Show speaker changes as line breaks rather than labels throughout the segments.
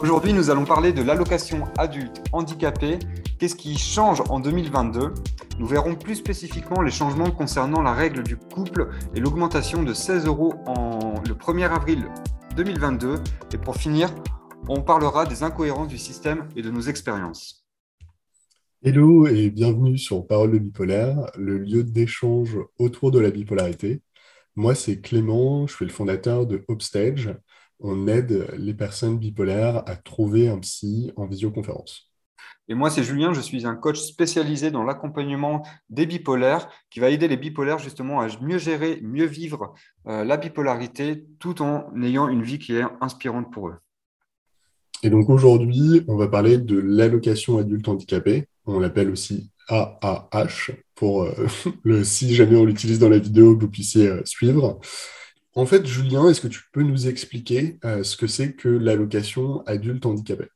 Aujourd'hui, nous allons parler de l'allocation adulte handicapé. Qu'est-ce qui change en 2022 Nous verrons plus spécifiquement les changements concernant la règle du couple et l'augmentation de 16 euros en le 1er avril 2022. Et pour finir, on parlera des incohérences du système et de nos expériences.
Hello et bienvenue sur Parole de bipolaire, le lieu d'échange autour de la bipolarité. Moi, c'est Clément, je suis le fondateur de Upstage. On aide les personnes bipolaires à trouver un psy en visioconférence.
Et moi, c'est Julien, je suis un coach spécialisé dans l'accompagnement des bipolaires qui va aider les bipolaires justement à mieux gérer, mieux vivre euh, la bipolarité tout en ayant une vie qui est inspirante pour eux.
Et donc aujourd'hui, on va parler de l'allocation adulte handicapé on l'appelle aussi AAH, pour euh, le si jamais on l'utilise dans la vidéo, que vous puissiez euh, suivre. En fait, Julien, est-ce que tu peux nous expliquer euh, ce que c'est que l'allocation adulte handicapé?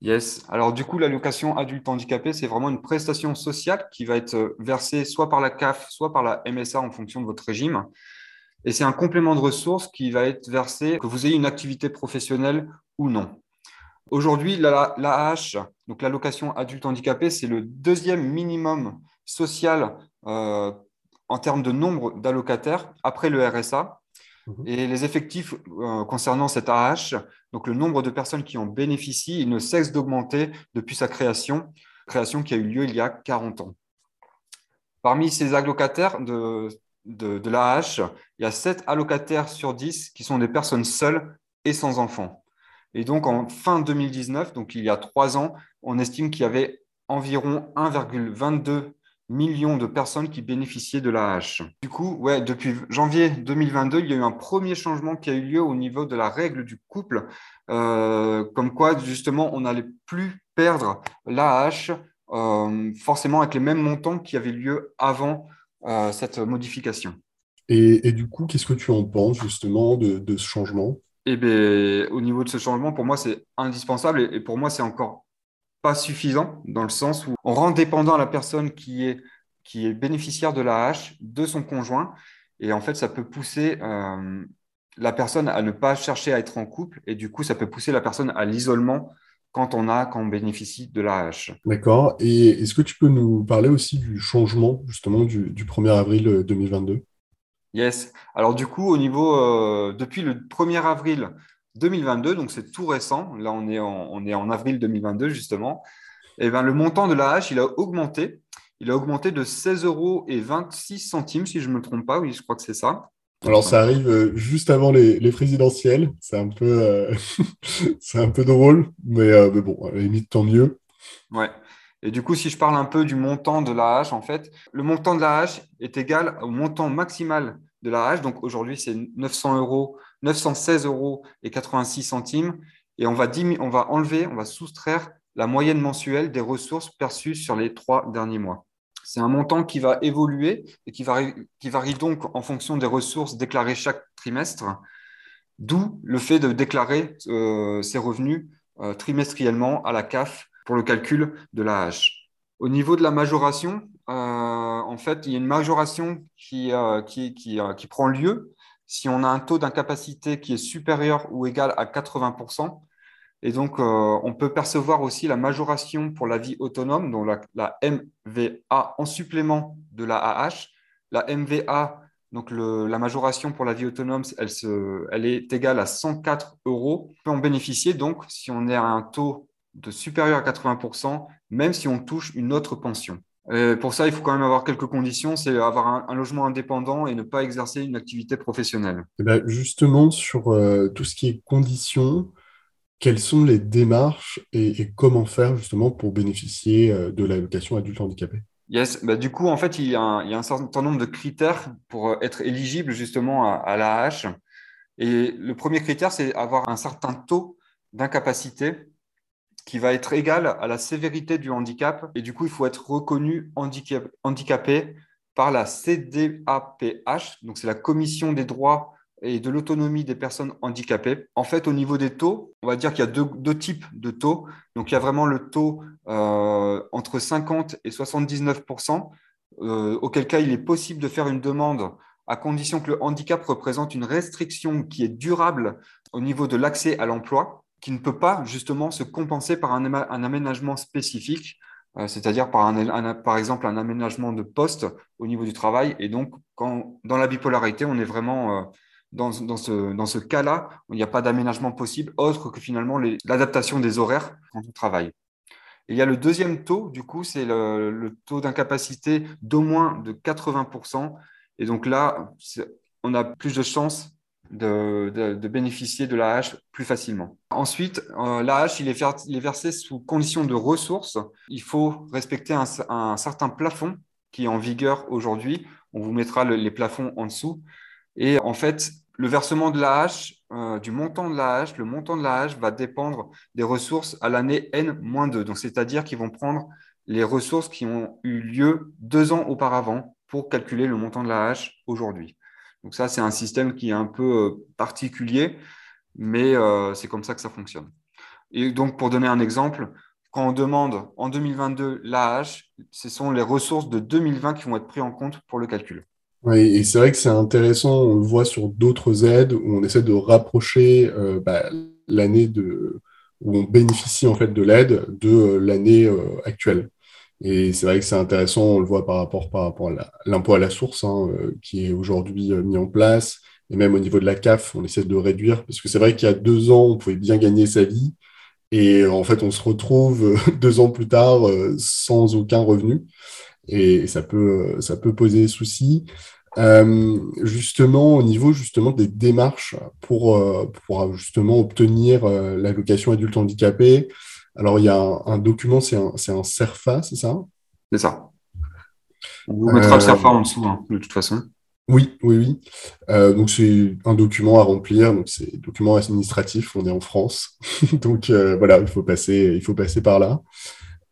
Yes. Alors du coup, l'allocation adulte handicapé, c'est vraiment une prestation sociale qui va être versée soit par la CAF, soit par la MSA en fonction de votre régime. Et c'est un complément de ressources qui va être versé que vous ayez une activité professionnelle ou non. Aujourd'hui, l'AH, donc l'allocation adulte handicapé, c'est le deuxième minimum social euh, en termes de nombre d'allocataires après le RSA. Mhm. Et les effectifs euh, concernant cette AH, donc le nombre de personnes qui en bénéficient, il ne cesse d'augmenter depuis sa création, création qui a eu lieu il y a 40 ans. Parmi ces allocataires de, de, de l'AH, il y a 7 allocataires sur 10 qui sont des personnes seules et sans enfants. Et donc, en fin 2019, donc il y a trois ans, on estime qu'il y avait environ 1,22 million de personnes qui bénéficiaient de l'AH. Du coup, ouais, depuis janvier 2022, il y a eu un premier changement qui a eu lieu au niveau de la règle du couple, euh, comme quoi justement on n'allait plus perdre l'AH euh, forcément avec les mêmes montants qui avaient lieu avant euh, cette modification.
Et, du coup, qu'est-ce que tu en penses justement de ce changement?
Eh bien, au niveau de ce changement, pour moi, c'est indispensable et, pour moi, c'est encore pas suffisant dans le sens où on rend dépendant la personne qui est, qui est bénéficiaire de la hache de son conjoint. Et en fait, ça peut pousser euh, la personne à ne pas chercher à être en couple. Et du coup, ça peut pousser la personne à l'isolement quand on a, quand on bénéficie de la hache.
D'accord. Et est-ce que tu peux nous parler aussi du changement, justement, du, du 1er avril 2022
Yes. Alors du coup, au niveau euh, depuis le 1er avril 2022, donc c'est tout récent. Là, on est en, on est en avril 2022 justement. Et eh ben, le montant de la hache, il a augmenté. Il a augmenté de 16 euros et 26 centimes, si je ne me trompe pas. Oui, je crois que c'est ça.
Alors, ça arrive euh, juste avant les, présidentielles. C'est un peu, euh, c'est un peu drôle, mais, mais, bon, à la limite, tant mieux.
Ouais. Et du coup, si je parle un peu du montant de la hache, en fait, le montant de la hache est égal au montant maximal de la hache. Donc aujourd'hui, c'est 900 euros, 916 euros et 86 centimes. Et on va, enlever, on va soustraire la moyenne mensuelle des ressources perçues sur les trois derniers mois. C'est un montant qui va évoluer et qui varie, donc en fonction des ressources déclarées chaque trimestre, d'où le fait de déclarer euh, ces revenus euh, trimestriellement à la CAF pour le calcul de la hache. Au niveau de la majoration, euh, en fait, il y a une majoration qui, euh, qui, euh, qui, prend lieu si on a un taux d'incapacité qui est supérieur ou égal à 80%. Et donc, on peut percevoir aussi la majoration pour la vie autonome, donc la, MVA en supplément de la AH. La MVA, donc la majoration pour la vie autonome, elle, se, elle est égale à 104 euros. On peut en bénéficier donc si on est à un taux de supérieur à 80%, même si on touche une autre pension. Pour ça, il faut quand même avoir quelques conditions, c'est avoir un, logement indépendant et ne pas exercer une activité professionnelle.
Eh ben, justement, sur euh, tout ce qui est conditions, quelles sont les démarches et, comment faire justement pour bénéficier euh, de l'allocation adulte handicapé?
Yes, bah, du coup, en fait, il y, a un, certain nombre de critères pour euh, être éligible justement à, à l'AH. Et le premier critère, c'est avoir un certain taux d'incapacité qui va être égal à la sévérité du handicap. Et du coup, il faut être reconnu handicapé par la CDAPH, donc c'est la Commission des droits et de l'autonomie des personnes handicapées. En fait, au niveau des taux, on va dire qu'il y a deux, types de taux. Donc, il y a vraiment le taux euh, entre 50 et 79% euh, auquel cas il est possible de faire une demande à condition que le handicap représente une restriction qui est durable au niveau de l'accès à l'emploi. Qui ne peut pas justement se compenser par un, aménagement spécifique, euh, c'est-à-dire par, par exemple un aménagement de poste au niveau du travail. Et donc, quand, dans la bipolarité, on est vraiment euh, dans, ce, dans ce cas-là, il n'y a pas d'aménagement possible autre que finalement l'adaptation des horaires quand on travaille. il y a le deuxième taux, du coup, c'est le, taux d'incapacité d'au moins de 80%. Et donc là, on a plus de chances de, bénéficier de l'AH plus facilement. Ensuite, euh, l'AH, il, il, est versé sous condition de ressources. Il faut respecter un, certain plafond qui est en vigueur aujourd'hui. On vous mettra les plafonds en dessous. Et en fait, le versement de l'AH, euh, du montant de l'AH, le montant de l'AH va dépendre des ressources à l'année N-2. Donc, c'est-à-dire qu'ils vont prendre les ressources qui ont eu lieu deux ans auparavant pour calculer le montant de l'AH aujourd'hui. Donc ça, c'est un système qui est un peu euh, particulier, mais euh, c'est comme ça que ça fonctionne. Et donc, pour donner un exemple, quand on demande en 2022 l'AH, ce sont les ressources de 2020 qui vont être prises en compte pour le calcul.
Oui, et c'est vrai que c'est intéressant, on le voit sur d'autres aides où on essaie de rapprocher euh, bah, l'année de où on bénéficie en fait de l'aide de l'année actuelle. Et c'est vrai que c'est intéressant, on le voit par rapport, par rapport à l'impôt à la source hein, euh, qui est aujourd'hui euh, mis en place. Et même au niveau de la CAF, on essaie de réduire. Parce que c'est vrai qu'il y a deux ans, on pouvait bien gagner sa vie. Et en fait, on se retrouve euh, deux ans plus tard sans aucun revenu. Et ça peut, ça peut poser souci. justement, au niveau justement des démarches pour, pour justement obtenir l'allocation adulte handicapé, alors, il y a un, document, c'est un, un, CERFA, c'est ça?
C'est ça. On vous mettra le CERFA en dessous, hein, de toute façon.
Oui, oui, oui. Euh, donc, c'est un document à remplir. Donc, c'est document administratif. On est en France. donc, euh, voilà, il faut, passer, il faut passer par là.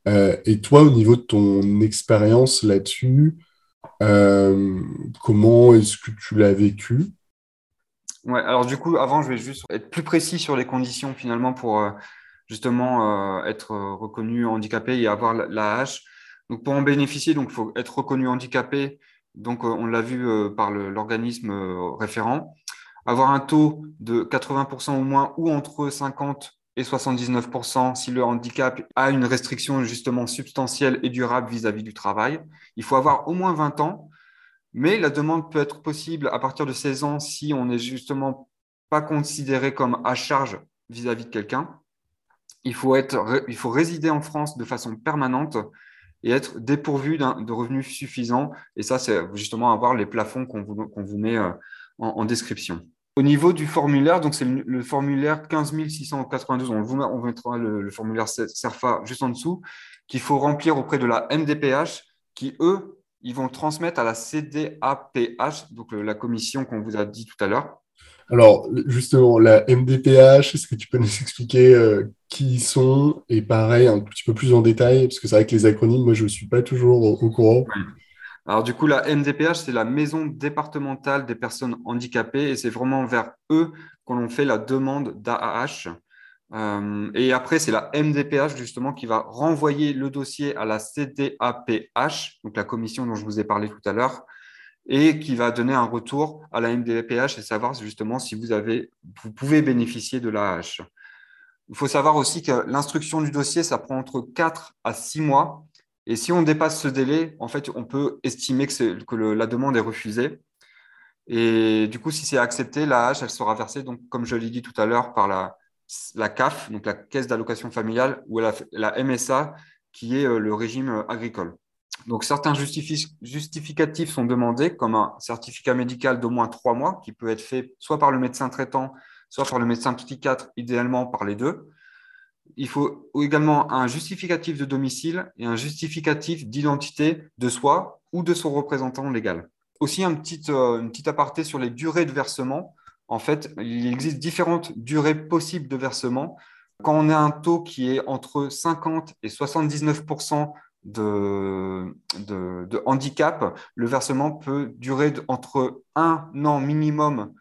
Euh, et toi, au niveau de ton expérience là-dessus, comment est-ce que tu l'as vécu?
Ouais, alors du coup, avant, je vais juste être plus précis sur les conditions finalement pour justement euh, être reconnu handicapé et avoir l'AH. Donc pour en bénéficier, il faut être reconnu handicapé. Donc euh, on l'a vu euh, par l'organisme référent. Avoir un taux de 80% au moins ou entre 50 et 79% si le handicap a une restriction justement substantielle et durable vis-à-vis du travail. Il faut avoir au moins 20 ans, mais la demande peut être possible à partir de 16 ans si on n'est justement pas considéré comme à charge vis-à-vis -vis de quelqu'un il faut, résider en France de façon permanente et être dépourvu de revenus suffisants. Et ça, c'est justement avoir les plafonds qu'on vous, met euh, en, description. Au niveau du formulaire, donc c'est le, formulaire 15 692, on, vous, mettra le, formulaire CERFA juste en dessous, qu'il faut remplir auprès de la MDPH, qui, eux, ils vont transmettre à la CDAPH, donc la commission qu'on vous a dit tout à l'heure.
Alors, justement, la MDPH, est-ce que tu peux nous expliquer euh, qui sont et pareil, un petit peu plus en détail, parce que c'est vrai que les acronymes, moi, je ne suis pas toujours au, courant.
Alors, du coup, la MDPH, c'est la Maison départementale des personnes handicapées et c'est vraiment vers eux qu'on fait la demande d'AAH. Euh, et après, c'est la MDPH justement qui va renvoyer le dossier à la CDAPH, donc la commission dont je vous ai parlé tout à l'heure, et qui va donner un retour à la MDPH et savoir justement si vous, avez, vous pouvez bénéficier de l'AH. Il faut savoir aussi que l'instruction du dossier, ça prend entre 4 à 6 mois. Et si on dépasse ce délai, en fait, on peut estimer que, la demande est refusée. Et du coup, si c'est accepté, l'AH, elle sera versée, donc, comme je l'ai dit tout à l'heure, par la, la CAF, donc la Caisse d'allocation familiale, ou la, la MSA, qui est euh, le régime agricole. Donc, certains justificatifs sont demandés, comme un certificat médical d'au moins trois mois, qui peut être fait soit par le médecin traitant, soit par le médecin psychiatre, idéalement par les deux. Il faut également un justificatif de domicile et un justificatif d'identité de soi ou de son représentant légal. Aussi, un petit, euh, une aparté sur les durées de versement. En fait, il existe différentes durées possibles de versement. Quand on a un taux qui est entre 50 et 79 de, de, handicap, le versement peut durer entre un an minimum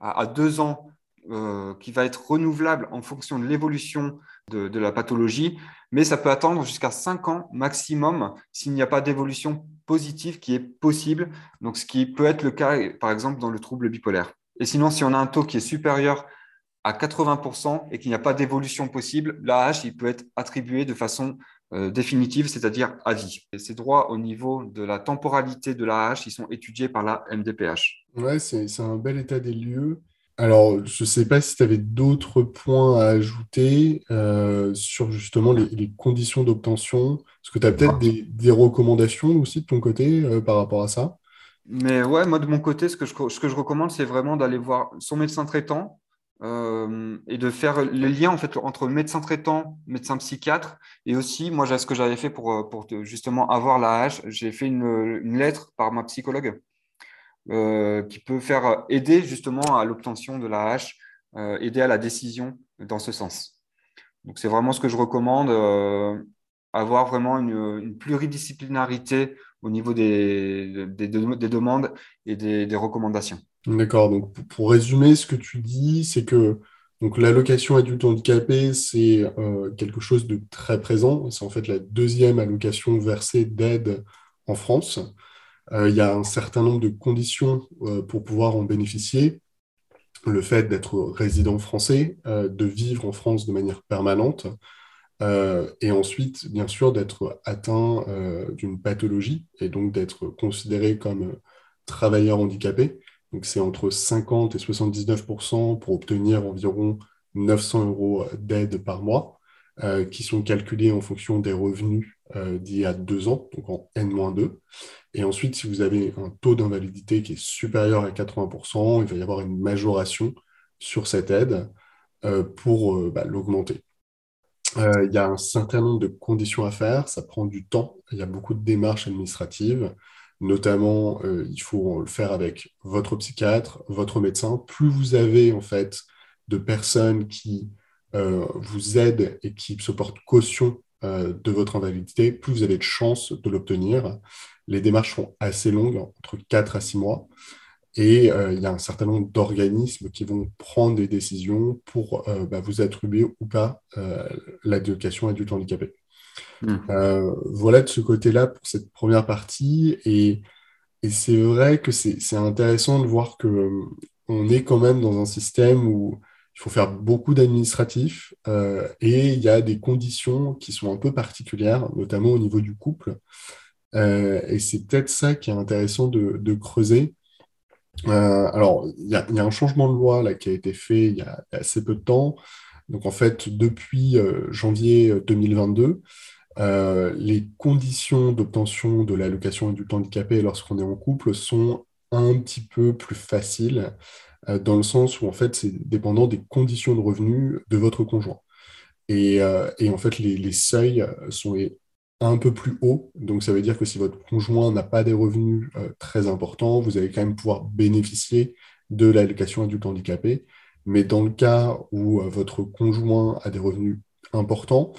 à, deux ans, euh, qui va être renouvelable en fonction de l'évolution de, la pathologie, mais ça peut attendre jusqu'à cinq ans maximum s'il n'y a pas d'évolution positive qui est possible, donc ce qui peut être le cas, par exemple, dans le trouble bipolaire. Et sinon, si on a un taux qui est supérieur à 80% et qu'il n'y a pas d'évolution possible, l'AH, il peut être attribué de façon euh, définitive, c'est-à-dire à vie. Et ces droits au niveau de la temporalité de l'AH, ils sont étudiés par la MDPH.
Ouais, c'est un bel état des lieux. Alors, je ne sais pas si tu avais d'autres points à ajouter euh, sur justement les, conditions d'obtention. Est-ce que tu as peut-être des, recommandations aussi de ton côté euh, par rapport à ça?
Mais ouais, moi de mon côté, ce que je, ce que je recommande, c'est vraiment d'aller voir son médecin traitant euh, et de faire les liens en fait, entre médecin traitant, médecin psychiatre. Et aussi, moi, ce que j'avais fait pour, pour justement avoir la hache, j'ai fait une, une lettre par ma psychologue qui peut faire aider justement à l'obtention de la hache, euh, aider à la décision dans ce sens. Donc c'est vraiment ce que je recommande, euh, avoir vraiment une, pluridisciplinarité au niveau des, des, des demandes et des, recommandations.
D'accord, donc pour résumer, ce que tu dis, c'est que l'allocation adulte handicapé, c'est quelque chose de très présent. C'est en fait la deuxième allocation versée d'aide en France. Euh, il y a un certain nombre de conditions euh, pour pouvoir en bénéficier. Le fait d'être résident français, euh, de vivre en France de manière permanente, et ensuite, bien sûr, d'être atteint d'une pathologie et donc d'être considéré comme travailleur handicapé. Donc c'est entre 50 et 79% pour obtenir environ 900 euros d'aide par mois, qui sont calculés en fonction des revenus d'il y a deux ans, donc en N-2. Et ensuite, si vous avez un taux d'invalidité qui est supérieur à 80%, il va y avoir une majoration sur cette aide euh, pour euh, bah, l'augmenter. Euh, il y a un certain nombre de conditions à faire, ça prend du temps, il y a beaucoup de démarches administratives, notamment il faut le faire avec votre psychiatre, votre médecin. Plus vous avez en fait de personnes qui vous aident et qui se portent caution de votre invalidité, plus vous avez de chances de l'obtenir. Les démarches sont assez longues, entre 4 à 6 mois. Et euh, il y a un certain nombre d'organismes qui vont prendre des décisions pour euh, bah, vous attribuer ou pas euh, l'éducation adulte handicapé. Hmm. voilà de ce côté-là pour cette première partie. Et, c'est vrai que c'est intéressant de voir qu'on est quand même dans un système où il faut faire beaucoup d'administratifs et il y a des conditions qui sont un peu particulières, notamment au niveau du couple. Euh, et c'est peut-être ça qui est intéressant de, creuser. Euh, alors, il y, a un changement de loi là, qui a été fait il y a, assez peu de temps. Donc, en fait, depuis euh, janvier 2022, les conditions d'obtention de l'allocation adulte handicapé lorsqu'on est en couple sont un petit peu plus faciles, dans le sens où, en fait, c'est dépendant des conditions de revenus de votre conjoint. Et, en fait, les, seuils sont un peu plus haut. Donc, ça veut dire que si votre conjoint n'a pas des revenus euh, très importants, vous allez quand même pouvoir bénéficier de l'allocation adulte handicapé. Mais dans le cas où euh, votre conjoint a des revenus importants,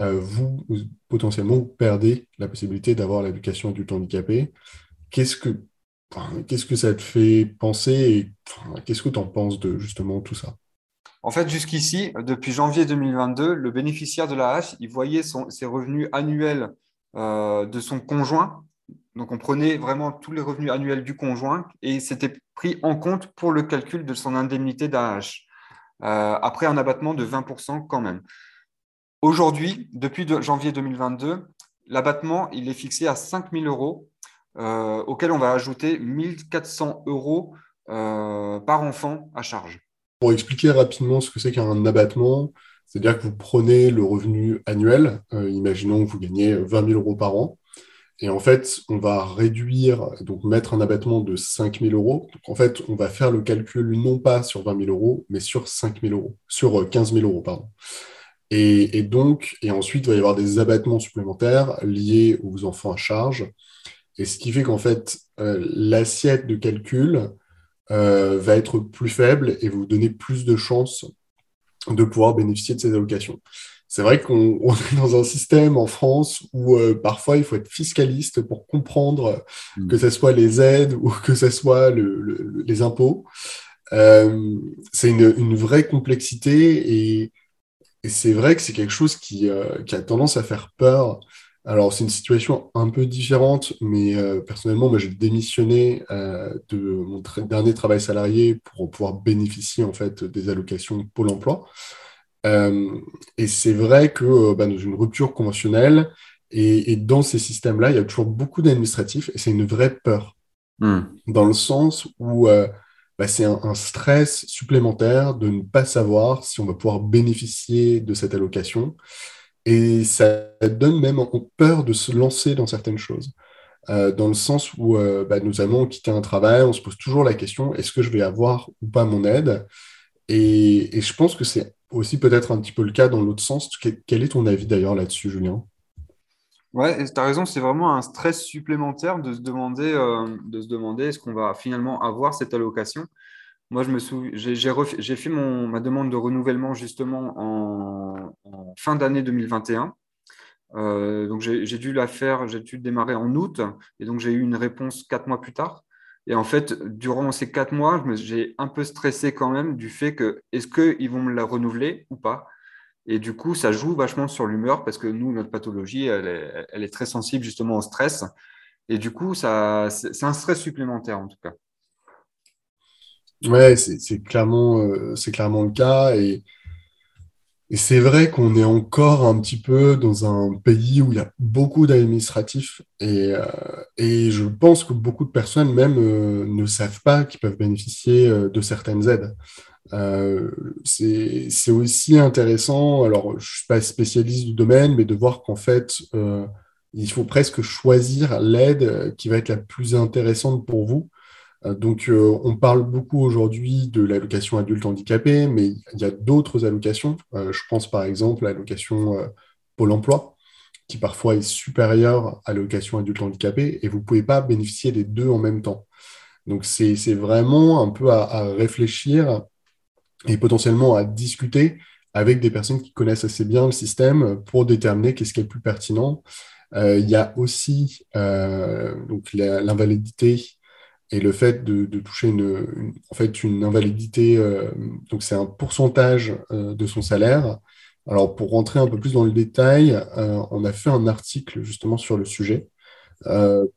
euh, vous, potentiellement vous perdez la possibilité d'avoir l'allocation adulte handicapé. Qu'est-ce que, qu'est-ce que ça te fait penser et qu'est-ce que tu en penses de justement tout ça?
En fait, jusqu'ici, depuis janvier 2022, le bénéficiaire de la hache, il voyait ses revenus annuels euh, de son conjoint. Donc, on prenait vraiment tous les revenus annuels du conjoint et c'était pris en compte pour le calcul de son indemnité d'AH, euh, après un abattement de 20% quand même. Aujourd'hui, depuis janvier 2022, l'abattement il est fixé à 5 000 euros, euh, auquel on va ajouter 1 400 euros par enfant à charge.
Pour expliquer rapidement ce que c'est qu'un abattement, c'est-à-dire que vous prenez le revenu annuel, euh, imaginons que vous gagnez 20 000 euros par an, et en fait, on va réduire, donc mettre un abattement de 5 000 euros. En fait, on va faire le calcul non pas sur 20 000 euros, mais sur 5 000 euros, sur 15 000 euros, pardon. Et, donc, et ensuite, il va y avoir des abattements supplémentaires liés aux enfants à charge. Et ce qui fait qu'en fait, euh, l'assiette de calcul euh, va être plus faible et vous donner plus de chances de pouvoir bénéficier de ces allocations. C'est vrai qu'on est dans un système en France où euh, parfois il faut être fiscaliste pour comprendre mm. que ce soit les aides ou que ce soit les impôts. Euh, c'est une, vraie complexité et, c'est vrai que c'est quelque chose qui, qui, a tendance à faire peur Alors, c'est une situation un peu différente, mais euh, personnellement, moi, j'ai démissionné euh, de mon dernier travail salarié pour pouvoir bénéficier en fait des allocations Pôle emploi. Euh, et c'est vrai que bah, dans une rupture conventionnelle et, dans ces systèmes-là, il y a toujours beaucoup d'administratifs et c'est une vraie peur. Hmm. Dans le sens où bah, c'est un, stress supplémentaire de ne pas savoir si on va pouvoir bénéficier de cette allocation. Et ça donne même peur de se lancer dans certaines choses. Euh, dans le sens où euh, bah, nous allons quitter un travail, on se pose toujours la question est-ce que je vais avoir ou pas mon aide? Et, je pense que c'est aussi peut-être un petit peu le cas dans l'autre sens. Quel, est ton avis d'ailleurs là-dessus, Julien?
Ouais, tu as raison, c'est vraiment un stress supplémentaire de se demander, euh, de se demander est-ce qu'on va finalement avoir cette allocation? Moi, je me souviens, j'ai fait ma demande de renouvellement justement en, fin d'année 2021. Euh, donc, j'ai dû la faire, j'ai dû démarrer en août, et donc j'ai eu une réponse quatre mois plus tard. Et en fait, durant ces quatre mois, j'ai un peu stressé quand même du fait que est-ce qu'ils vont me la renouveler ou pas? Et du coup, ça joue vachement sur l'humeur parce que nous, notre pathologie, elle est, elle est, très sensible justement au stress. Et du coup, c'est un stress supplémentaire en tout cas.
Ouais, c'est clairement, euh, clairement le cas. Et, et c'est vrai qu'on est encore un petit peu dans un pays où il y a beaucoup d'administratifs. Et, euh, et je pense que beaucoup de personnes même euh, ne savent pas qu'ils peuvent bénéficier de certaines aides. c'est aussi intéressant, alors je ne suis pas spécialiste du domaine, mais de voir qu'en fait, il faut presque choisir l'aide qui va être la plus intéressante pour vous donc, euh, on parle beaucoup aujourd'hui de l'allocation adulte handicapé, mais il y a d'autres allocations. Euh, je pense par exemple à l'allocation Pôle emploi, qui parfois est supérieure à l'allocation adulte handicapé, et vous ne pouvez pas bénéficier des deux en même temps. Donc, c'est vraiment un peu à, réfléchir et potentiellement à discuter avec des personnes qui connaissent assez bien le système pour déterminer qu'est-ce qui est le plus pertinent. il y a aussi l'invalidité et le fait de, toucher une, en fait, une invalidité, euh, donc c'est un pourcentage euh, de son salaire. Alors pour rentrer un peu plus dans le détail, euh, on a fait un article justement sur le sujet.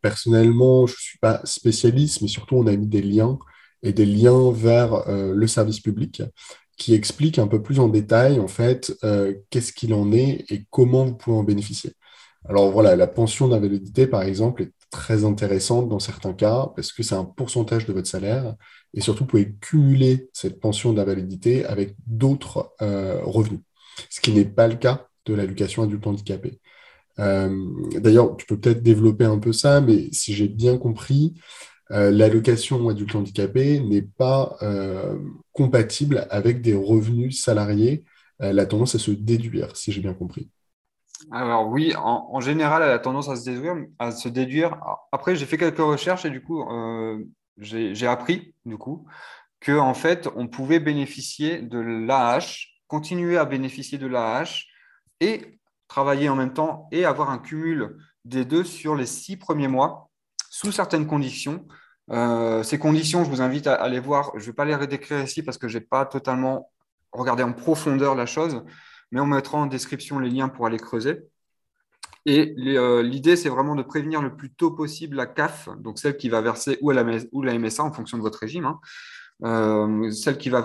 personnellement, je ne suis pas spécialiste, mais surtout on a mis des liens et des liens vers le service public qui expliquent un peu plus en détail en fait qu'est-ce qu'il en est et comment vous pouvez en bénéficier. Alors voilà, la pension d'invalidité par exemple est très intéressante dans certains cas parce que c'est un pourcentage de votre salaire et surtout vous pouvez cumuler cette pension d'invalidité avec d'autres euh, revenus, ce qui n'est pas le cas de l'allocation adulte handicapé. Euh, d'ailleurs, tu peux peut-être développer un peu ça, mais si j'ai bien compris, euh, l'allocation adulte handicapé n'est pas compatible avec des revenus salariés. elle a tendance à se déduire, si j'ai bien compris.
Alors oui, en, général, elle a tendance à se déduire. Après, j'ai fait quelques recherches et du coup, euh, j'ai appris du coup que en fait, on pouvait bénéficier de l'AH, continuer à bénéficier de l'AH et travailler en même temps et avoir un cumul des deux sur les six premiers mois sous certaines conditions. Euh, ces conditions, je vous invite à, aller voir. Je ne vais pas les redécrire ici parce que je n'ai pas totalement regardé en profondeur la chose mais on mettra en description les liens pour aller creuser. Et euh, l'idée, c'est vraiment de prévenir le plus tôt possible la CAF, donc celle qui va verser, ou la, MSA en fonction de votre régime, hein. euh, celle qui va,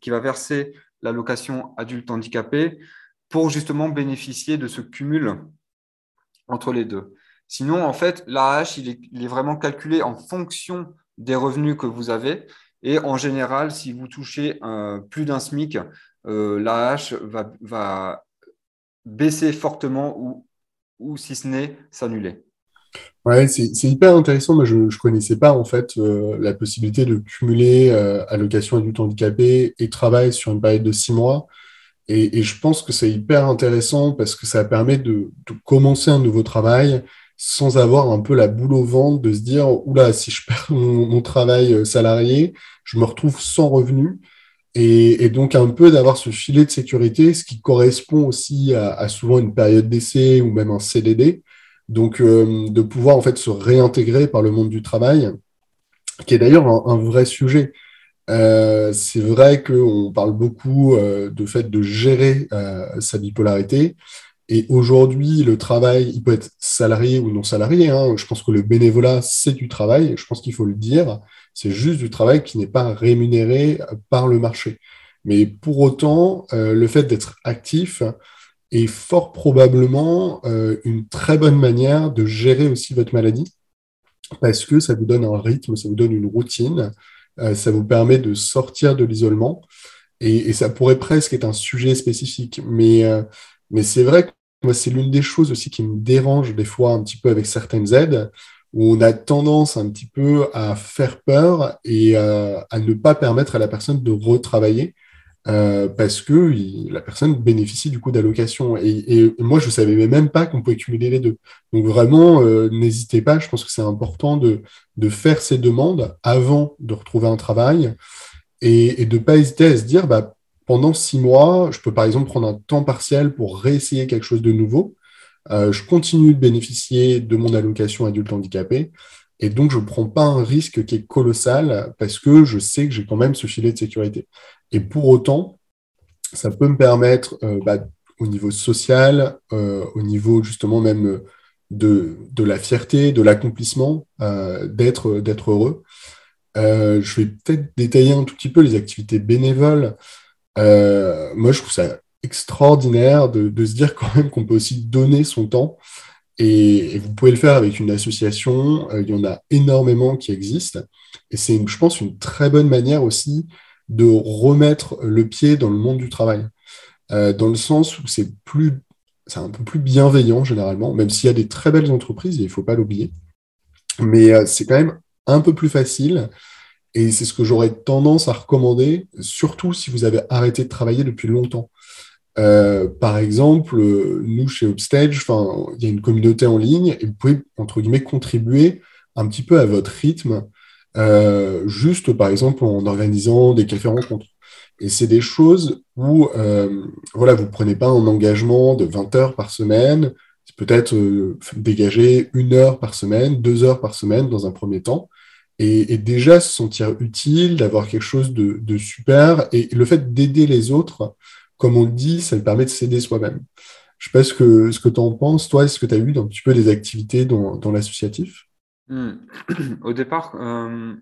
qui va verser l'allocation adulte handicapé, pour justement bénéficier de ce cumul entre les deux. Sinon, en fait, l'AH, il est, il est vraiment calculé en fonction des revenus que vous avez. Et en général, si vous touchez euh, plus d'un SMIC, euh, l'AH va, va, baisser fortement ou, ou si ce n'est s'annuler.
Ouais, c'est hyper intéressant. Moi, je ne connaissais pas en fait euh, la possibilité de cumuler euh, allocation adulte handicapé et travail sur une période de six mois. Et, et je pense que c'est hyper intéressant parce que ça permet de, de, commencer un nouveau travail sans avoir un peu la boule au ventre, de se dire, oula, si je perds mon, mon travail euh, salarié, je me retrouve sans revenu. Et, donc un peu d'avoir ce filet de sécurité, ce qui correspond aussi à, souvent une période d'essai ou même un CDD. Donc euh, de pouvoir en fait se réintégrer par le monde du travail, qui est d'ailleurs un, vrai sujet. Euh, c'est vrai qu'on parle beaucoup euh, de fait de gérer sa bipolarité. Et aujourd'hui, le travail, il peut être salarié ou non salarié. Hein. Je pense que le bénévolat, c'est du travail. Je pense qu'il faut le dire. C'est juste du travail qui n'est pas rémunéré par le marché. Mais pour autant, euh, le fait d'être actif est fort probablement euh, une très bonne manière de gérer aussi votre maladie parce que ça vous donne un rythme, ça vous donne une routine, euh, ça vous permet de sortir de l'isolement. Et, ça pourrait presque être un sujet spécifique. Mais, mais c'est vrai que moi, c'est l'une des choses aussi qui me dérange des fois un petit peu avec certaines aides, où on a tendance un petit peu à faire peur et à ne pas permettre à la personne de retravailler. Euh, parce que la personne bénéficie du coup d'allocation. Et, moi, je savais même pas qu'on pouvait cumuler les deux. Donc vraiment, euh, n'hésitez pas, je pense que c'est important de, de, faire ces demandes avant de retrouver un travail et, de ne pas hésiter à se dire, bah, pendant six mois, je peux par exemple prendre un temps partiel pour réessayer quelque chose de nouveau. Euh, je continue de bénéficier de mon allocation adulte handicapé. Et donc, je ne prends pas un risque qui est colossal parce que je sais que j'ai quand même ce filet de sécurité. Et pour autant, ça peut me permettre, euh, bah, au niveau social, euh, au niveau justement même de, de la fierté, de l'accomplissement, d'être heureux. je vais peut-être détailler un tout petit peu les activités bénévoles euh, moi, je trouve ça extraordinaire de, se dire quand même qu'on peut aussi donner son temps. Et, vous pouvez le faire avec une association. Euh, il y en a énormément qui existent. Et c'est, je pense, une très bonne manière aussi de remettre le pied dans le monde du travail. Euh, dans le sens où c'est plus, c'est un peu plus bienveillant généralement, même s'il y a des très belles entreprises, il ne faut pas l'oublier. Mais c'est quand même un peu plus facile et c'est ce que j'aurais tendance à recommander, surtout si vous avez arrêté de travailler depuis longtemps. Euh, par exemple, nous, chez Upstage, il y a une communauté en ligne et vous pouvez, entre guillemets, contribuer un petit peu à votre rythme, euh, juste par exemple en organisant des cafés-rencontres. Et c'est des choses où euh, voilà, vous ne prenez pas un engagement de 20 heures par semaine, c'est peut-être dégager une heure par semaine, deux heures par semaine dans un premier temps, et, déjà se sentir utile, d'avoir quelque chose de, super. Et le fait d'aider les autres, comme on le dit, ça permet de s'aider soi-même. Je ne sais pas ce que, ce que tu en penses, toi, est-ce que tu as eu un petit peu des activités dans, l'associatif?
Hmm. Au départ, euh,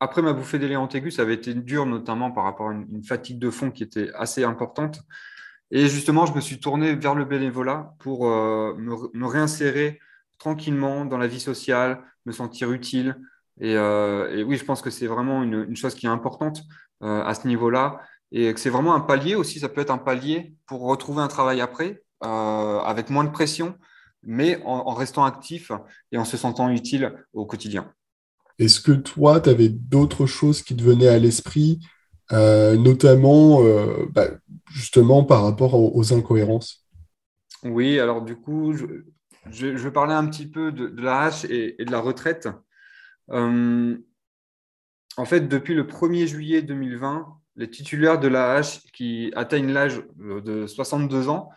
après ma bouffée d'éléant aigu, ça avait été dur, notamment par rapport à une, fatigue de fond qui était assez importante. Et justement, je me suis tourné vers le bénévolat pour euh, me, réinsérer tranquillement dans la vie sociale, me sentir utile, euh, et, oui, je pense que c'est vraiment une, chose qui est importante euh, à ce niveau-là. Et que c'est vraiment un palier aussi, ça peut être un palier pour retrouver un travail après, euh, avec moins de pression, mais en, restant actif et en se sentant utile au quotidien.
Est-ce que toi, tu avais d'autres choses qui te venaient à l'esprit, notamment bah, justement par rapport aux, incohérences?
Oui, alors du coup, je, parler un petit peu de, la hache et, et de la retraite. Euh, en fait, depuis le 1er juillet 2020, les titulaires de l'AH qui atteignent l'âge de 62 ans,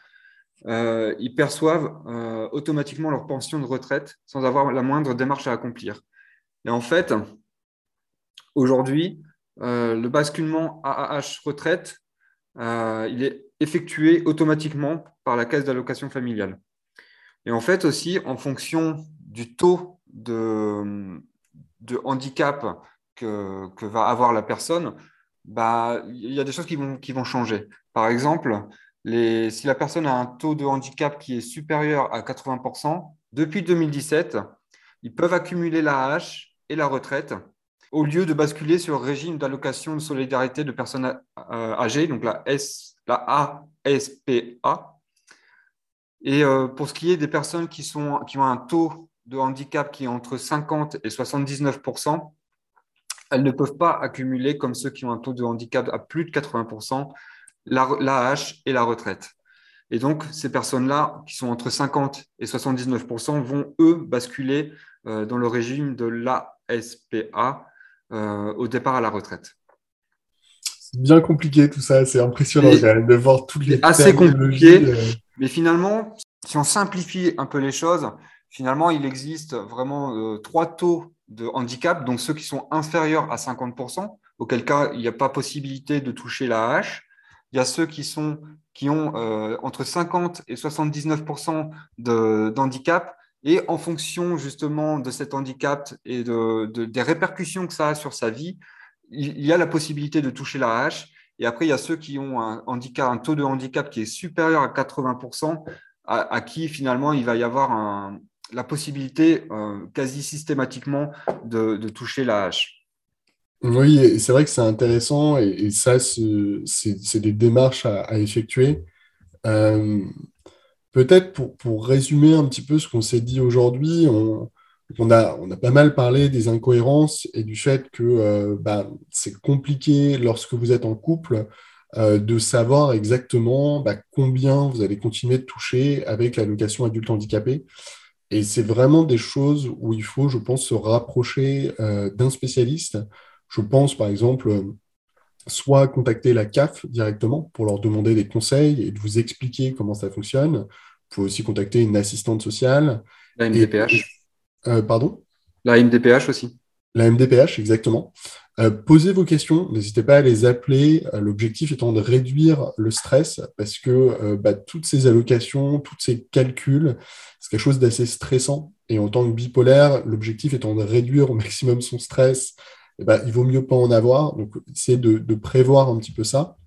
euh, ils perçoivent euh, automatiquement leur pension de retraite sans avoir la moindre démarche à accomplir. Et en fait, aujourd'hui, le basculement AAH retraite, il est effectué automatiquement par la caisse d'allocation familiale. Et en fait aussi, en fonction du taux de, de handicap que, va avoir la personne, bah, il y a des choses qui vont, qui vont changer. Par exemple, les, si la personne a un taux de handicap qui est supérieur à 80%, depuis 2017, ils peuvent accumuler la hache et la retraite au lieu de basculer sur le régime d'allocation de solidarité de personnes euh, âgées, donc la, S, la ASPA. Et euh, pour ce qui est des personnes qui, sont, qui ont un taux de handicap qui est entre 50 et 79% elles ne peuvent pas accumuler, comme ceux qui ont un taux de handicap à plus de 80% l'AH et la retraite. Et donc, ces personnes-là, qui sont entre 50 et 79% vont, eux, basculer euh, dans le régime de l'ASPA euh, au départ à la retraite.
C'est bien compliqué tout ça, c'est impressionnant de voir toutes les
assez compliqué, euh. mais finalement, si on simplifie un peu les choses, finalement, il existe vraiment euh, trois taux de handicap, donc ceux qui sont inférieurs à 50%, auquel cas il n'y a pas possibilité de toucher la hache. il y a ceux qui, sont, qui ont euh, entre 50 et 79% d'handicap. Et en fonction justement de cet handicap et de, des répercussions que ça a sur sa vie, il, y a la possibilité de toucher la hache. Et après, il y a ceux qui ont un, handicap, un taux de handicap qui est supérieur à 80%, à, qui finalement il va y avoir la possibilité euh, quasi systématiquement de, toucher la hache.
Oui, c'est vrai que c'est intéressant et, ça, c'est des démarches à, effectuer. Euh, peut-être pour, résumer un petit peu ce qu'on s'est dit aujourd'hui, on, a, on a pas mal parlé des incohérences et du fait que bah, c'est compliqué lorsque vous êtes en couple de savoir exactement bah, combien vous allez continuer de toucher avec l'allocation adulte handicapé. Et c'est vraiment des choses où il faut, je pense, se rapprocher euh, d'un spécialiste. Je pense, par exemple, soit contacter la CAF directement pour leur demander des conseils et de vous expliquer comment ça fonctionne. Vous pouvez aussi contacter une assistante sociale.
La MDPH.
Euh, pardon?
La MDPH aussi.
La MDPH, exactement. Euh, posez vos questions, n'hésitez pas à les appeler. Euh, l'objectif étant de réduire le stress parce que bah, toutes ces allocations, tous ces calculs, c'est quelque chose d'assez stressant. Et en tant que bipolaire, l'objectif étant de réduire au maximum son stress, eh ben, il vaut mieux pas en avoir. Donc, c'est de, prévoir un petit peu ça.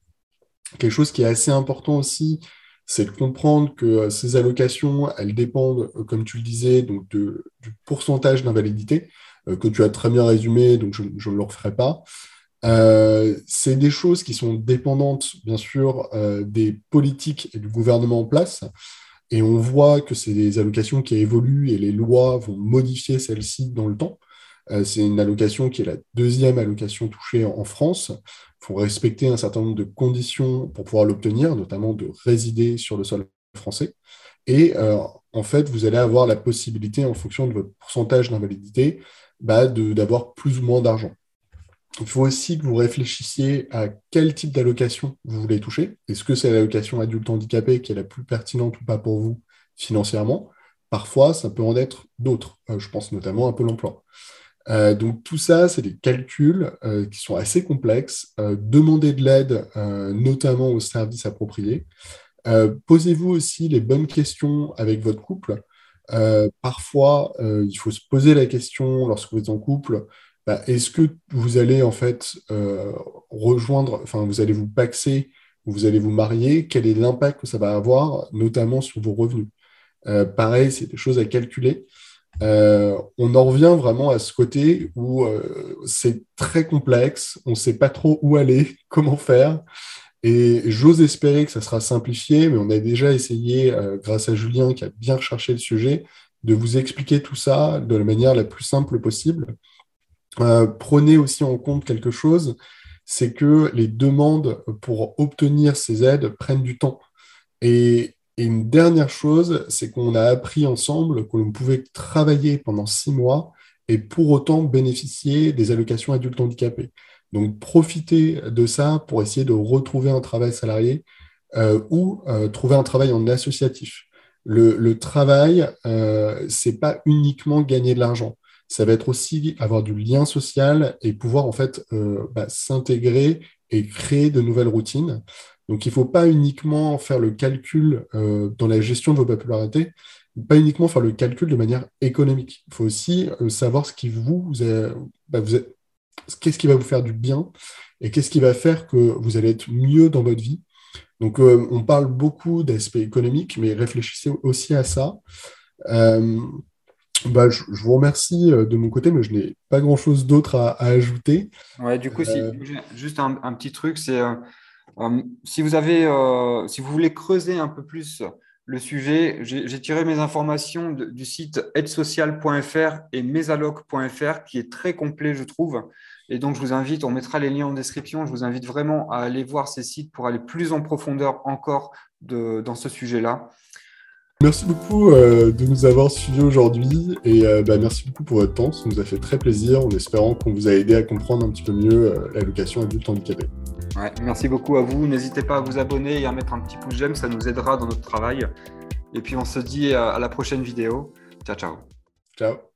Quelque chose qui est assez important aussi, c'est de comprendre que ces allocations, elles dépendent, comme tu le disais, du pourcentage d'invalidité. Euh, que tu as très bien résumé, donc je, ne le referai pas. Euh, c'est des choses qui sont dépendantes, bien sûr, euh, des politiques et du gouvernement en place. Et on voit que c'est des allocations qui évoluent et les lois vont modifier celles-ci dans le temps. c'est une allocation qui est la deuxième allocation touchée en, France. Il faut respecter un certain nombre de conditions pour pouvoir l'obtenir, notamment de résider sur le sol français. Et en fait, vous allez avoir la possibilité, en fonction de votre pourcentage d'invalidité, bah, d'avoir plus ou moins d'argent. Il faut aussi que vous réfléchissiez à quel type d'allocation vous voulez toucher. Est-ce que c'est l'allocation adulte handicapé qui est la plus pertinente ou pas pour vous financièrement? Parfois, ça peut en être d'autres. Euh, je pense notamment à Pôle emploi. Euh, donc tout ça, c'est des calculs euh, qui sont assez complexes. demandez de l'aide, notamment aux services appropriés. Posez-vous aussi les bonnes questions avec votre couple. Euh, parfois, euh, il faut se poser la question lorsque vous êtes en couple, bah, est-ce que vous allez en fait euh, rejoindre, enfin vous allez vous paxer, vous allez vous marier, quel est l'impact que ça va avoir, notamment sur vos revenus? pareil, c'est des choses à calculer. on en revient vraiment à ce côté où c'est très complexe, on ne sait pas trop où aller, comment faire. Et j'ose espérer que ça sera simplifié, mais on a déjà essayé, euh, grâce à Julien qui a bien recherché le sujet, de vous expliquer tout ça de la manière la plus simple possible. Euh, prenez aussi en compte quelque chose, c'est que les demandes pour obtenir ces aides prennent du temps. Et, une dernière chose, c'est qu'on a appris ensemble que l'on pouvait travailler pendant six mois et pour autant bénéficier des allocations adultes handicapés. Donc, profitez de ça pour essayer de retrouver un travail salarié euh, ou euh, trouver un travail en associatif. Le, travail, euh, ce n'est pas uniquement gagner de l'argent. Ça va être aussi avoir du lien social et pouvoir en fait bah, s'intégrer et créer de nouvelles routines. Donc, il ne faut pas uniquement faire le calcul dans la gestion de vos popularités, pas uniquement faire le calcul de manière économique. Il faut aussi savoir ce qui vous, vous, bah, qu'est-ce qui va vous faire du bien et qu'est-ce qui va faire que vous allez être mieux dans votre vie. Donc, euh, on parle beaucoup d'aspect économique, mais réfléchissez aussi à ça. Euh, bah, je, vous remercie euh, de mon côté, mais je n'ai pas grand-chose d'autre à, ajouter.
Ouais, du coup, juste un, petit truc, c'est si vous avez, si vous voulez creuser un peu plus le sujet, j'ai tiré mes informations du site aidesocial.fr et mesaloc.fr, qui est très complet, je trouve. Et donc, je vous invite, on mettra les liens en description, je vous invite vraiment à aller voir ces sites pour aller plus en profondeur encore dans ce sujet-là.
Merci beaucoup euh, de nous avoir suivis aujourd'hui et euh, bah, merci beaucoup pour votre temps. Ça nous a fait très plaisir en espérant qu'on vous a aidé à comprendre un petit peu mieux euh, l'éducation adulte handicapé.
Ouais, merci beaucoup à vous. N'hésitez pas à vous abonner et à mettre un petit pouce j'aime, ça nous aidera dans notre travail. Et puis on se dit à la prochaine vidéo. Ciao, ciao.
Ciao.